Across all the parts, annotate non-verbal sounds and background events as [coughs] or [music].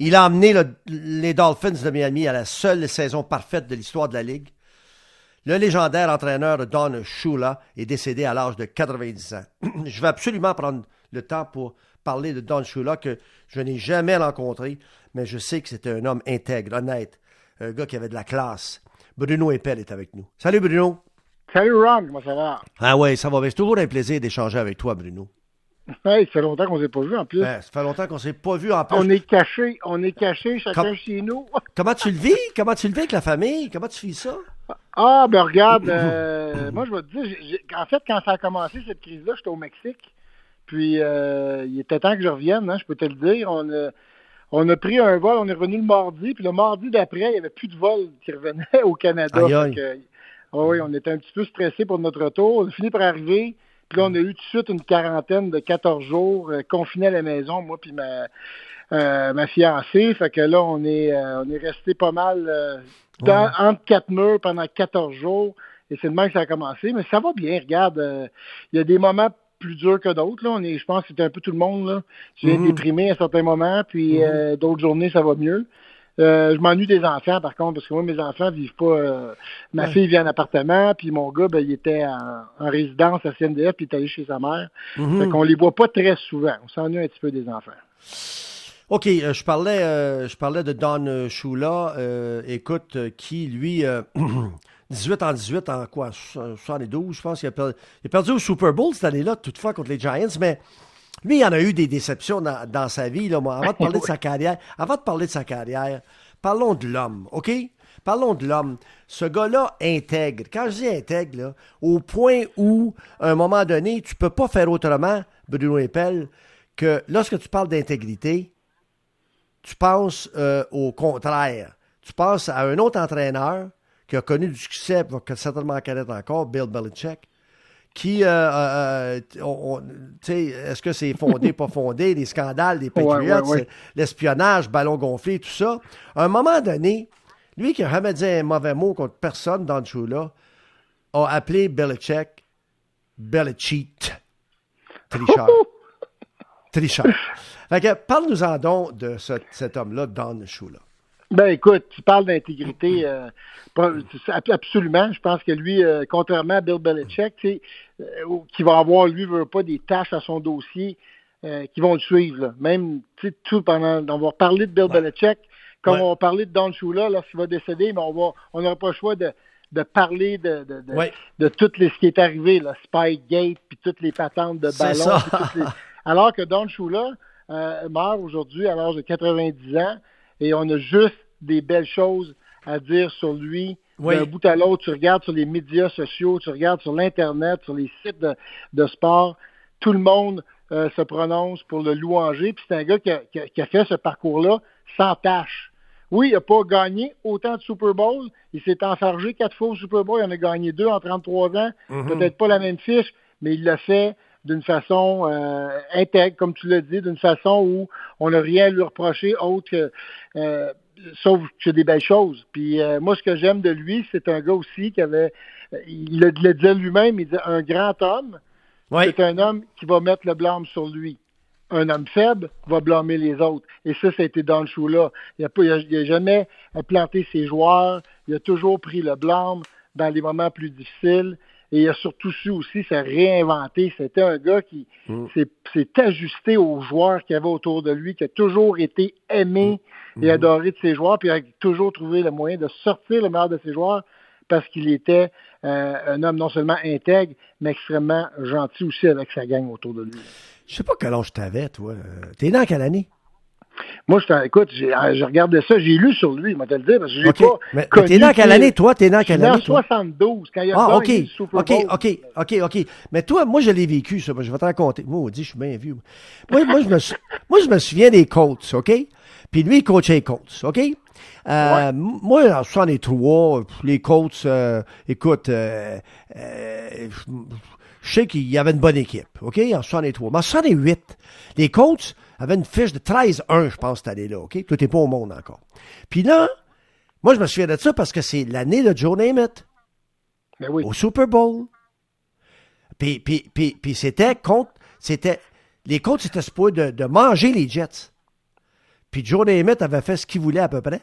Il a amené le- les Dolphins de Miami à la seule saison parfaite de l'histoire de la Ligue. Le légendaire entraîneur Don Shula est décédé à l'âge de 90 ans. [clears throat] Je vais absolument prendre le temps pour parler de Don Shula, que je n'ai jamais rencontré, mais je sais que c'était un homme intègre, honnête, un gars qui avait de la classe. Bruno Eppel est avec nous. Salut Bruno. Salut Ron, comment ça va? Ah ouais, ça va bien. C'est toujours un plaisir d'échanger avec toi, Bruno. Ça fait longtemps qu'on ne s'est pas vu en plus. Ben, ça fait longtemps qu'on ne s'est pas vu en plus. on est cachés, on est cachés chacun chez nous. [laughs] Comment tu le vis? Comment tu le vis avec la famille? Comment tu vis ça? Ah, ben regarde, euh, [coughs] moi je vais te dire, en fait, quand ça a commencé cette crise-là, j'étais au Mexique. Puis euh, il était temps que je revienne, hein, je peux te le dire. On a, on a pris un vol, on est revenu le mardi, puis le mardi d'après, il n'y avait plus de vol qui revenait [laughs] au Canada. Aïe, aïe. Ah oui, on était un petit peu stressés pour notre retour. On a fini par arriver. Puis là, on a eu tout de suite une quarantaine de 14 jours euh, confinés à la maison, moi puis ma, euh, ma fiancée. Fait que là, on est, euh, on est resté pas mal euh, dans- Ouais. entre quatre murs pendant 14 jours. Et c'est de même que ça a commencé. Mais ça va bien, regarde. euh, Il y a des moments plus durs que d'autres. Là. On est, je pense que c'était un peu tout le monde. Là. Tu viens Mhm. déprimé à certains moments, puis Mhm. euh, d'autres journées, ça va mieux. Euh, je m'ennuie des enfants, par contre, parce que moi, mes enfants vivent pas. euh, ma Ouais. fille vit en appartement, puis mon gars, ben, il était en, en résidence à CNDF, puis il est allé chez sa mère. Mhm. Fait qu'on les voit pas très souvent. On s'ennuie un petit peu des enfants. OK, euh, je parlais, euh, je parlais de Don Shula, écoute, qui, lui, euh, [clears throat] 18 en 18 en quoi, so- 72, je pense qu'il a, perdu, il a perdu au Super Bowl cette année-là, toutefois, contre les Giants, mais lui, il en a eu des déceptions dans, dans sa vie. Là, moi. Avant de parler de sa carrière, avant de parler de sa carrière, parlons de l'homme, OK? Parlons de l'homme. Ce gars-là intègre. Quand je dis intègre, là, au point où, à un moment donné, tu peux pas faire autrement, Bruno Eppel, que lorsque tu parles d'intégrité, tu penses euh, au contraire. Tu penses à un autre entraîneur qui a connu du succès, va certainement connaître encore, Bill Belichick, qui, euh, euh, sais, est-ce que c'est fondé, [laughs] pas fondé, les scandales des Ouais, Patriots, ouais, ouais. l'espionnage, ballon gonflé, tout ça. À un moment donné, lui qui n'a jamais dit un mauvais mot contre personne dans le show-là, a appelé Belichick Belichick. Tricheur. [laughs] Tricheur. Fait que, parle-nous-en donc de ce- cet homme-là dans le show-là. Ben écoute, tu parles d'intégrité, euh, absolument. Je pense que lui, euh, contrairement à Bill Belichick, tu sais, euh, qui va avoir, lui, veut pas des tâches à son dossier euh, qui vont le suivre. là. Même, tu sais, tout pendant, on va parler de Bill Ouais. Belichick, comme Ouais. on va parler de Don Shula lorsqu'il va décéder, mais on va, on n'aura pas le choix de, de parler de, de, de, Ouais. de tout les, ce qui est arrivé, là, Spygate, puis toutes les patentes de toutes les- Alors que Don Shula euh, meurt aujourd'hui à l'âge de 90 ans et on a juste des belles choses à dire sur lui. Oui. D'un bout à l'autre, tu regardes sur les médias sociaux, tu regardes sur l'Internet, sur les sites de, de sport, tout le monde euh, se prononce pour le louanger. Puis c'est un gars qui a, qui a- qui a fait ce parcours-là sans tâche. Oui, il n'a pas gagné autant de Super Bowl. Il s'est enfargé quatre fois au Super Bowl. Il en a gagné deux en 33 ans. Mhm. Peut-être pas la même fiche, mais il l'a fait d'une façon euh, intègre, comme tu l'as dit, d'une façon où on n'a rien à lui reprocher autre que euh, sauf que c'est des belles choses. Puis euh, moi, ce que j'aime de lui, c'est un gars aussi qui avait, il le, le disait lui-même, il disait un grand homme, Oui. c'est un homme qui va mettre le blâme sur lui. Un homme faible va blâmer les autres. Et ça, ça a été dans le show-là. Il n'a pas- il a- il a jamais planté ses joueurs. Il a toujours pris le blâme dans les moments plus difficiles. Et il a surtout su aussi se réinventer. C'était un gars qui Mm. s'est ajusté aux joueurs qu'il y avait autour de lui, qui a toujours été aimé Mm. et adoré de ses joueurs, puis a toujours trouvé le moyen de sortir le meilleur de ses joueurs parce qu'il était euh, un homme non seulement intègre, mais extrêmement gentil aussi avec sa gang autour de lui. Je sais pas quel âge t'avais, toi. Euh, T'es en quelle année? Moi, je écoute, j'ai j'ai regardé ça, j'ai lu sur lui, je vais te le dire, parce que j'ai OK. pas Mais, connu, t'es en quelle année, toi? T'es en suis quelle né en année, toi? 72, quand il a Ah, OK. OK. OK, OK, OK. Mais toi, moi, je l'ai vécu, ça. Je vais te raconter. Moi, on dit, je suis bien vieux. Moi, moi, je me, [laughs] moi, je me souviens des Colts, OK? Puis lui, il coachait les Colts, OK? Euh, Moi, en 63, les Colts, euh, écoute, euh, euh, je sais qu'il y avait une bonne équipe, OK? En 63. Mais en 68, les Colts avaient une fiche de 13-1, je pense, cette année-là, OK? Tout n'est pas au monde encore. Puis là, moi, je me souviens de ça parce que c'est l'année de Joe Namath Mais oui. au Super Bowl. Puis, puis, puis, puis c'était contre. C'était. Les Colts étaient supposés de, de manger les Jets. Puis Joe Namath avait fait ce qu'il voulait à peu près.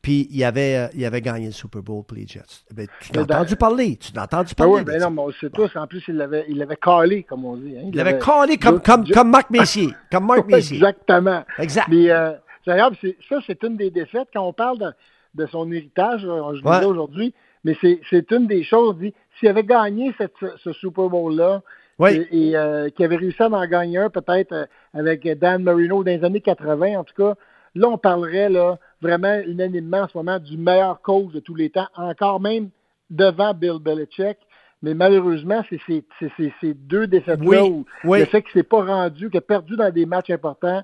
Puis il avait, euh, il avait gagné le Super Bowl pour les Jets. Ben, tu l'as entendu parler. Tu l'as entendu Ben parler. oui, ben non, mais on sait tous. En plus, il l'avait, il l'avait calé, comme on dit. hein. il avait collé comme, comme, comme Marc Messier. [laughs] Comme Marc Messier. Exactement. Exact. Mais euh, d'ailleurs, ça, c'est une des défaites quand on parle de, de son héritage, là, je le Ouais. aujourd'hui, mais c'est c'est une des choses, dit, s'il avait gagné cette, ce Super Bowl-là, Oui. et, et, euh, qu'il avait réussi à en gagner un, peut-être euh, avec Dan Marino dans les années 80, en tout cas, là, on parlerait là, vraiment unanimement en ce moment du meilleur coach de tous les temps, encore même devant Bill Belichick. Mais malheureusement, c'est ces, c'est ces- ces deux défaites-là Oui, le fait qu'il ne s'est pas rendu, qu'il a perdu dans des matchs importants,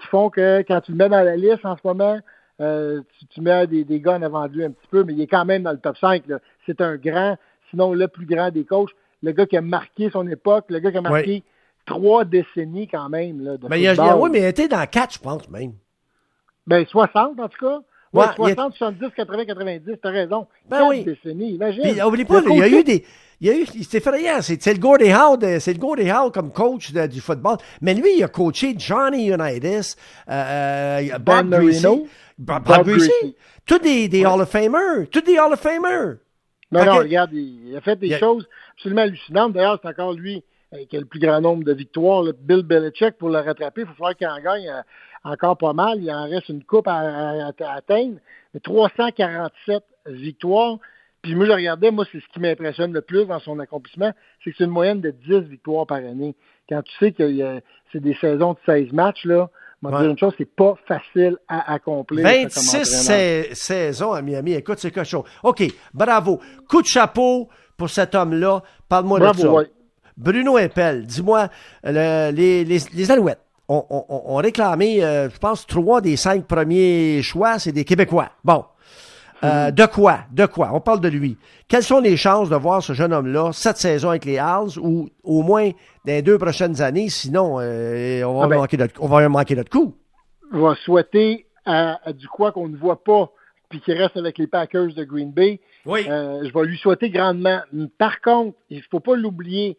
qui font que quand tu le mets dans la liste en ce moment, euh, tu, tu mets des, des gars en avant de lui un petit peu, mais il est quand même dans le top 5. là. C'est un grand, sinon le plus grand des coachs, le gars qui a marqué son époque, le gars qui a marqué trois décennies quand même. Là, de Mais il a, il a- football. oui, mais il était dans 4, je pense, même. Ben, 60 en tout cas. Ouais, Ouais, il est- 60, 70, 80, 90, t'as raison. Ben Quatre oui. décennies, imagine. Puis, oublie pas, il y a eu des. Il y a eu. C'est c'est le Gordie Howe, c'est le Gordie Howe comme coach de- du football. Mais lui, il a coaché Johnny Unitas, euh, euh, Bob Greasy, Marino, Bob, Bob Greasy. Greasy. Tous des, des Hall of Famers. Tous des Hall of Famers. Non, non, regarde, il, il a fait des a- choses absolument hallucinantes. D'ailleurs, c'est encore lui euh, qui a le plus grand nombre de victoires. là. Bill Belichick, pour le rattraper, il faut falloir qu'il en gagne euh, encore pas mal. Il en reste une coupe à, à- à atteindre. Mais 347 victoires. Puis moi, je regardais, moi, c'est ce qui m'impressionne le plus dans son accomplissement, c'est que c'est une moyenne de 10 victoires par année. Quand tu sais que c'est des saisons de 16 matchs, là, on va Ouais. dire une chose, c'est pas facile à accomplir. ça, comme 26 entraîneur. sais- saisons à Miami. Écoute, c'est quelque chose. OK, bravo. Coup de chapeau pour cet homme-là. Parle-moi de ça. ouais. Bruno Impel, dis-moi, le- les, les, les Alouettes ont, ont- réclamé, euh, je pense, trois des cinq premiers choix, c'est des Québécois. Bon. Euh, de quoi? De quoi? On parle de lui. Quelles sont les chances de voir ce jeune homme-là cette saison avec les Halls ou au moins dans les deux prochaines années? Sinon, euh, on, va Ah ben. manquer notre, on va manquer notre coup? va souhaiter à, à du quoi qu'on ne voit pas, puis qui reste avec les Packers de Green Bay. Oui. Euh, je vais lui souhaiter grandement. Par contre, il ne faut pas l'oublier,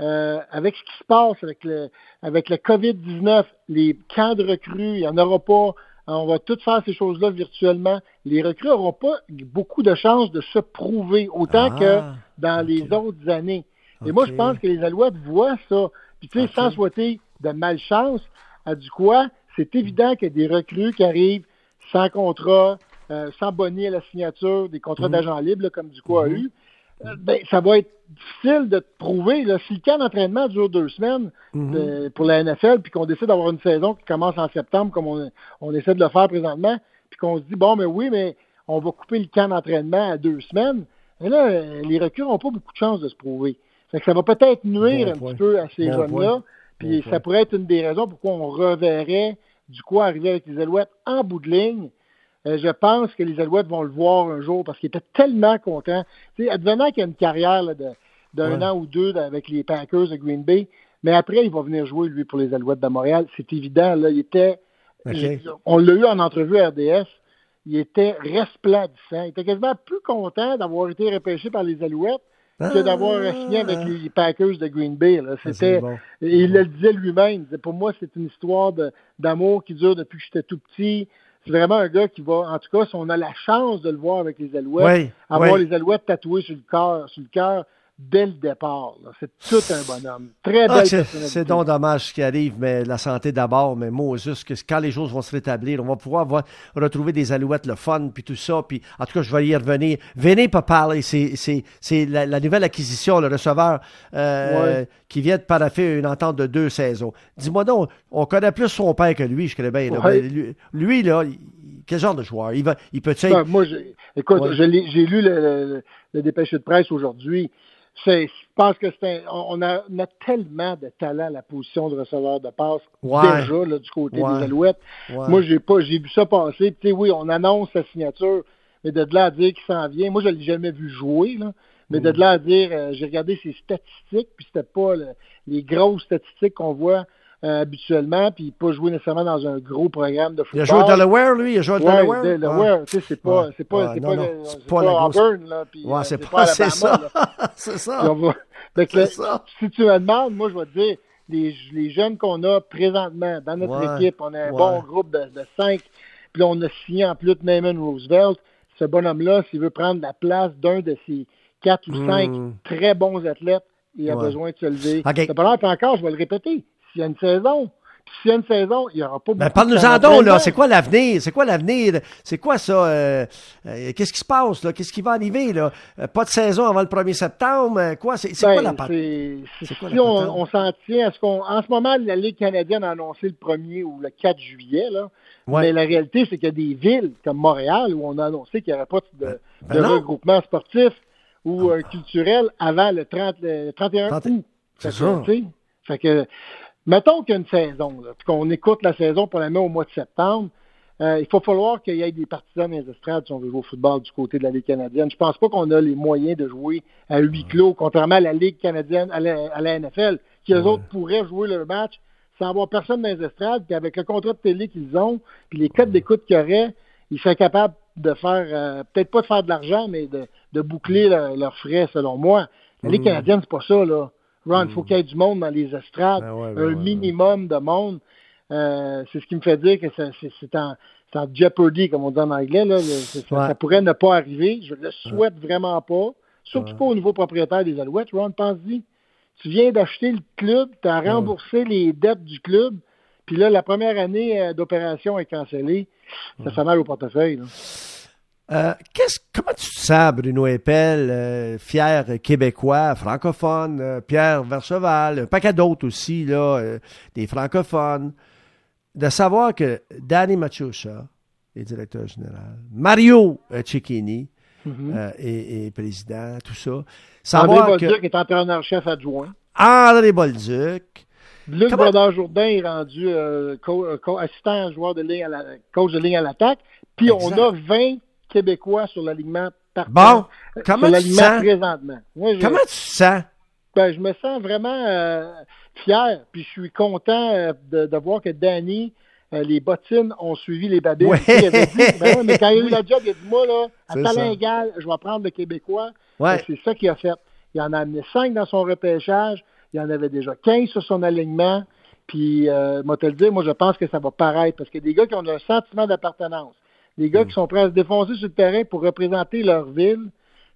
euh, avec ce qui se passe avec le, avec le COVID-19, les camps de recrues, il n'y en aura pas. On va tout faire ces choses-là virtuellement. Les recrues n'auront pas beaucoup de chances de se prouver autant Ah, que dans ok. les autres années. Et moi, je pense que les Alouettes voient ça. Puis, tu sais, sans souhaiter de malchance à du quoi, c'est évident que des recrues qui arrivent sans contrat, euh, sans bonnet à la signature, des contrats Mhm. d'agent libre, là, comme du quoi a eu, euh, ben, ça va être difficile de te prouver. Là, si le camp d'entraînement dure deux semaines Mhm. euh, pour la NFL, puis qu'on décide d'avoir une saison qui commence en septembre, comme on, on essaie de le faire présentement, puis qu'on se dit, bon, mais oui, mais on va couper le camp d'entraînement à deux semaines, là, les recrues n'ont pas beaucoup de chances de se prouver. Fait que ça va peut-être nuire Bon un point. petit peu à ces Bon jeunes-là, puis Bon ça point. pourrait être une des raisons pourquoi on reverrait du quoi arriver avec les Alouettes en bout de ligne. Euh, je pense que les Alouettes vont le voir un jour parce qu'ils étaient tellement contents. Tu sais, advenant qu'il a une carrière là, de- d'un Ouais. an ou deux avec les Packers de Green Bay, mais après, il va venir jouer, lui, pour les Alouettes de Montréal. C'est évident. Là, il était. On l'a eu en entrevue à RDS. Il était resplendissant. Il était quasiment plus content d'avoir été repêché par les Alouettes que d'avoir signé avec les Packers de Green Bay. là. Ah, C'était. bon. Il le disait lui-même. Pour moi, c'est une histoire de- d'amour qui dure depuis que j'étais tout petit. C'est vraiment un gars qui va, en tout cas, si on a la chance de le voir avec les Alouettes, Oui, avoir oui. les Alouettes tatouées sur le cœur, sur le cœur dès le départ. C'est tout un bonhomme. Très Ah, belle c'est donc dommage ce qui arrive, mais la santé d'abord, mais moi, juste que quand les choses vont se rétablir, on va pouvoir voir- retrouver des alouettes, le fun, puis tout ça, puis en tout cas, je vais y revenir. Venez pas parler, c'est la, la nouvelle acquisition, le receveur euh, Ouais. qui vient de paraffer une entente de deux saisons. Dis-moi donc, on connaît plus son père que lui, je connais bien. là, Ouais. mais lui, lui, là, quel genre de joueur? Il, va, il peut Ben, moi, j'ai- écoute, Ouais. je l'ai- j'ai lu le, le, le dépêché de presse aujourd'hui. C'est- Je pense que c'est un, on a, on a tellement de talent à la position de receveur de passe Ouais. déjà là, du côté Ouais. des Alouettes. Ouais. Moi, j'ai pas, j'ai vu ça passer. Puis, tu sais, oui, on annonce sa signature, mais de là à dire qu'il s'en vient. Moi, je l'ai jamais vu jouer, là. Mais Mm. de là à dire, euh, j'ai regardé ses statistiques, puis c'était pas le- les grosses statistiques qu'on voit euh, habituellement, puis pas jouer nécessairement dans un gros programme de il a football. joué à Delaware, lui, il a joué à Ouais, Delaware? Delaware, tu sais, c'est pas, Ouais. c'est pas, c'est pas, le- c'est pas Auburn, là, puis Ouais, euh, c'est pas, [laughs] [laughs] c'est ça. c'est ça. C'est ça. si tu me demandes, moi, je vais te dire, les, les jeunes qu'on a présentement dans notre Ouais, équipe, on a un ouais. bon groupe de, de cinq, puis on a signé en plus de Neyman Roosevelt. Ce bonhomme-là, s'il veut prendre la place d'un de ces quatre ou cinq Mm. très bons athlètes, il a Ouais. besoin de se lever. OK. C'est pas l'air, puis encore, je vais le répéter, s'il y a une saison, puis s'il y a une saison, il n'y aura pas beaucoup Ben, de parle-nous-en donc, là. C'est quoi l'avenir? C'est quoi l'avenir? C'est quoi ça? euh, euh, Qu'est-ce qui se passe, là? Qu'est-ce qui va arriver, là? Euh, Pas de saison avant le 1er septembre? euh, Quoi? C'est c'est Ben, quoi la part? quoi si la on, s'en tient à ce qu'on. En ce moment, la Ligue canadienne a annoncé le 1er ou le 4 juillet, là. Ouais. Mais la réalité, c'est qu'il y a des villes comme Montréal où on a annoncé qu'il n'y aurait pas de, ben de regroupement sportif ou euh, culturel avant le, 30, le 31 30 août. C'est ça. Fait que, mettons qu'il y a une saison, là, puis qu'on écoute la saison pour la mettre au mois de septembre, euh, il faut falloir qu'il y ait des partisans dans les estrades si on veut jouer au football du côté de la Ligue canadienne. Je pense pas qu'on a les moyens de jouer à huis clos, contrairement à la Ligue canadienne, à la, à la NFL, qui eux Ouais. autres pourraient jouer leur match sans avoir personne dans les estrades, puis avec le contrat de télé qu'ils ont, puis les codes d'écoute qu'il y aurait, ils seraient capables de faire, euh, peut-être pas de faire de l'argent, mais de, de boucler leur- leurs frais, selon moi. La Ligue canadienne, c'est pas ça, là. Ron, il faut qu'il y ait du monde dans les estrades, Ben ouais, ben un ouais, minimum de monde. Euh, c'est ce qui me fait dire que c'est en, jeopardy, comme on dit en anglais. Là. Le- ça, pourrait ne pas arriver. Je le souhaite vraiment pas. Surtout pas au niveau propriétaire des Alouettes. Ron, pense-y. Tu viens d'acheter le club, tu as remboursé les dettes du club, puis là, la première année euh, d'opération est cancellée. Ça fait mal au portefeuille. là. Euh, qu'est-ce- comment tu te sens, Bruno Eppel, euh, fier québécois, francophone, euh, Pierre Vercheval, un paquet d'autres aussi, là, des francophones, de savoir que Danny Machucha est directeur général, Mario Cecchini Mhm. euh, est, est président, tout ça. André Savoir que Bolduc est entraîneur-chef adjoint. André Bolduc, Luc Comment- Brodeur-Jourdain est rendu euh, co- euh, co- assistant joueur de ligne à la, coach de ligne à l'attaque. Puis Exact. on a 20 Québécois sur l'alignement Bon, euh, comment sur tu sens? présentement. Moi, je, comment tu sens? ben, je me sens vraiment euh, fier. Puis je suis content euh, de, de voir que Danny, euh, les bottines ont suivi les babines. Ouais. Tu sais, Il avait dit, ben ouais, mais quand il a eu [laughs] la job, il a dit moi là, à talent égal, je vais prendre le Québécois. Ouais. C'est ça qu'il a fait. Il en a amené 5 dans son repêchage. Il en avait déjà 15 sur son alignement. Puis, euh, moi, te le dire, moi, je pense que ça va paraître parce que des gars qui ont un sentiment d'appartenance, des gars qui sont prêts à se défoncer sur le terrain pour représenter leur ville,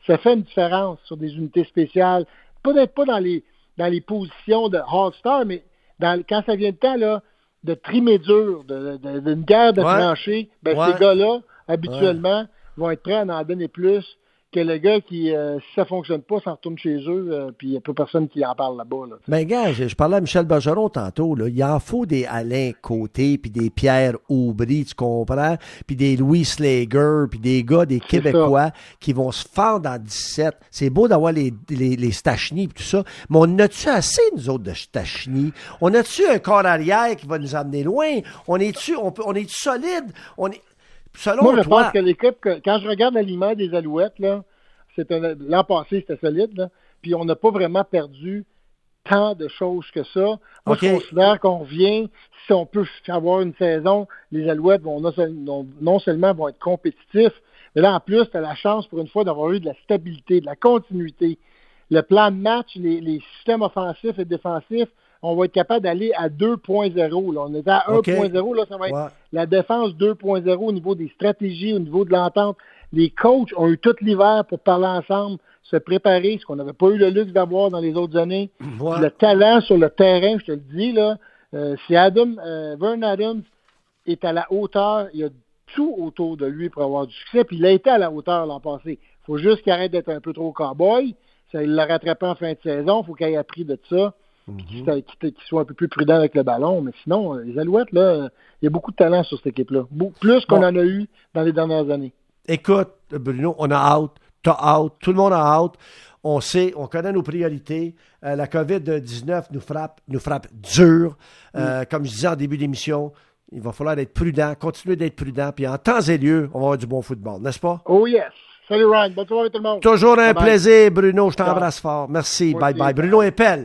ça fait une différence sur des unités spéciales. Peut-être pas dans les, dans les positions de All-Star, mais dans, quand ça vient le temps, là, de trimer dur, de- de- d'une guerre de Ouais. tranchées, ben, Ouais. ces gars-là, habituellement, vont être prêts à en donner plus que le gars qui, euh, si ça fonctionne pas, s'en retourne chez eux, euh, puis il n'y a pas personne qui en parle là-bas. Là. Ben, gars, je, je parlais à Michel Bergeron tantôt, là. Il en faut des Alain Côté, puis des Pierre Aubry, tu comprends? Puis des Louis Slager, puis des gars, des Québécois qui vont se fendre en 17. C'est beau d'avoir les, les, les Stachny et tout ça, mais on a-tu assez, nous autres, de Stachny? On a-tu un corps arrière qui va nous amener loin? On est-tu, on, peut- on est solide? On est, selon Moi, je toi. pense que l'équipe, quand je regarde l'aliment des Alouettes, là, c'est l'an passé, c'était solide, là, puis on n'a pas vraiment perdu tant de choses que ça. Moi, je considère qu'on revient, si on peut avoir une saison, les Alouettes vont non, seul- non- non seulement vont être compétitifs, mais là, en plus, tu as la chance pour une fois d'avoir eu de la stabilité, de la continuité. Le plan de match, les, les systèmes offensifs et défensifs, on va être capable d'aller à 2.0. là. On est à OK. 1.0, là, ça va être Ouais. la défense 2.0 au niveau des stratégies, au niveau de l'entente. Les coachs ont eu tout l'hiver pour parler ensemble, se préparer, ce qu'on n'avait pas eu le luxe d'avoir dans les autres années. Ouais. Le talent sur le terrain, je te le dis, là, euh, si Adam, euh, Vern Adams est à la hauteur, il y a tout autour de lui pour avoir du succès, puis il a été à la hauteur l'an passé. Il faut juste qu'il arrête d'être un peu trop cow-boy. Ça, il l'a rattrapé en fin de saison. Il faut qu'il ait appris de ça. Puis qu'il soit- qu'il qu'il soit un peu plus prudent avec le ballon. Mais sinon, euh, les Alouettes, là, il y a beaucoup de talent sur cette équipe-là. Plus qu'on Bon. en a eu dans les dernières années. Écoute, Bruno, on a hâte, t'as hâte, tout le monde a hâte. On sait, on connaît nos priorités. Euh, la COVID-19 nous frappe, nous frappe dur. Euh, Comme je disais en début d'émission, il va falloir être prudent, continuer d'être prudent, puis en temps et lieu, on va avoir du bon football, n'est-ce pas? Oh yes! Salut Ryan, bonne soirée tout le monde. Toujours un plaisir, Bruno. Je t'embrasse fort. Merci. Bye aussi. bye. Bruno Eppel.